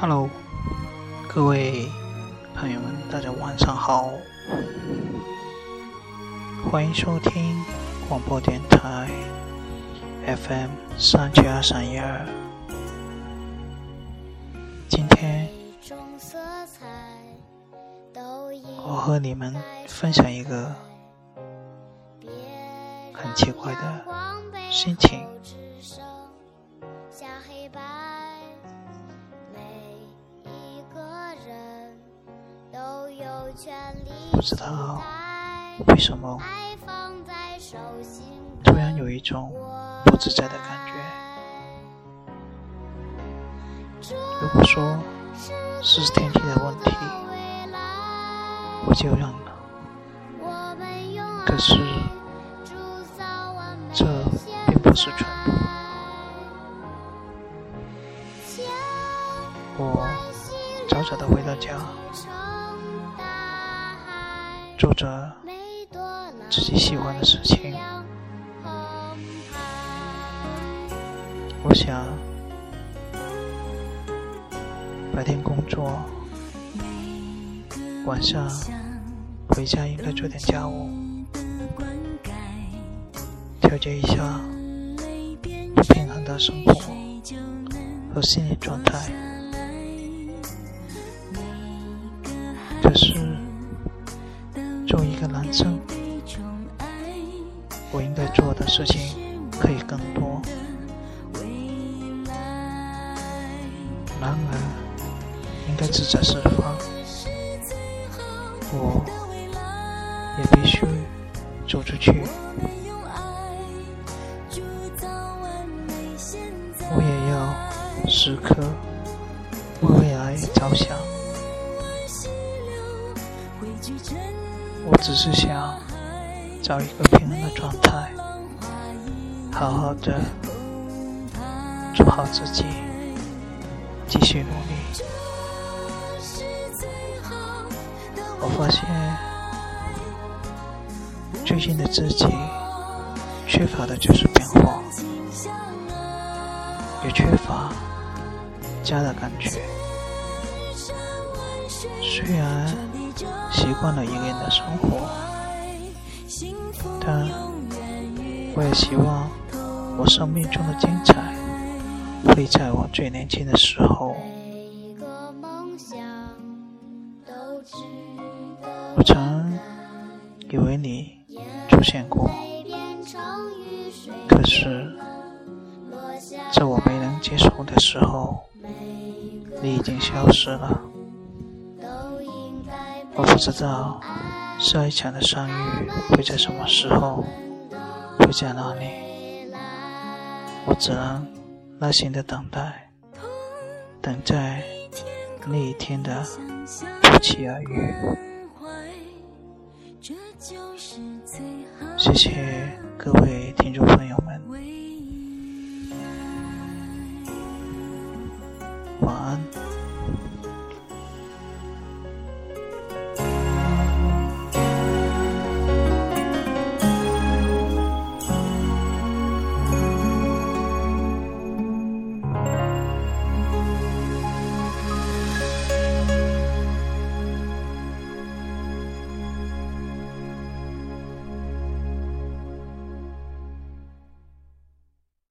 Hello，各位朋友们，大家晚上好，欢迎收听广播电台 FM 三七二三一二。今天我和你们分享一个很奇怪的心情。不知道为什么，突然有一种不自在的感觉。如果说是天气的问题，我就认了。可是，这并不是全部。我早早的回到家。做着自己喜欢的事情，我想白天工作，晚上回家应该做点家务，调节一下不平衡的生活和心理状态。作为一个男生，我应该做的事情可以更多。然而，应该自在释放，我也必须走出去。我也要时刻为未来着想。我只是想找一个平衡的状态，好好的做好自己，继续努力。我发现最近的自己缺乏的就是变化，也缺乏家的感觉。虽然。习惯了一个人的生活，但我也希望我生命中的精彩会在我最年轻的时候。我曾以为你出现过，可是在我没能接受的时候，你已经消失了。我不知道下一场的相遇会在什么时候，会在哪里。我只能耐心的等待，等待那一天的不期而遇。谢谢各位听众朋友们，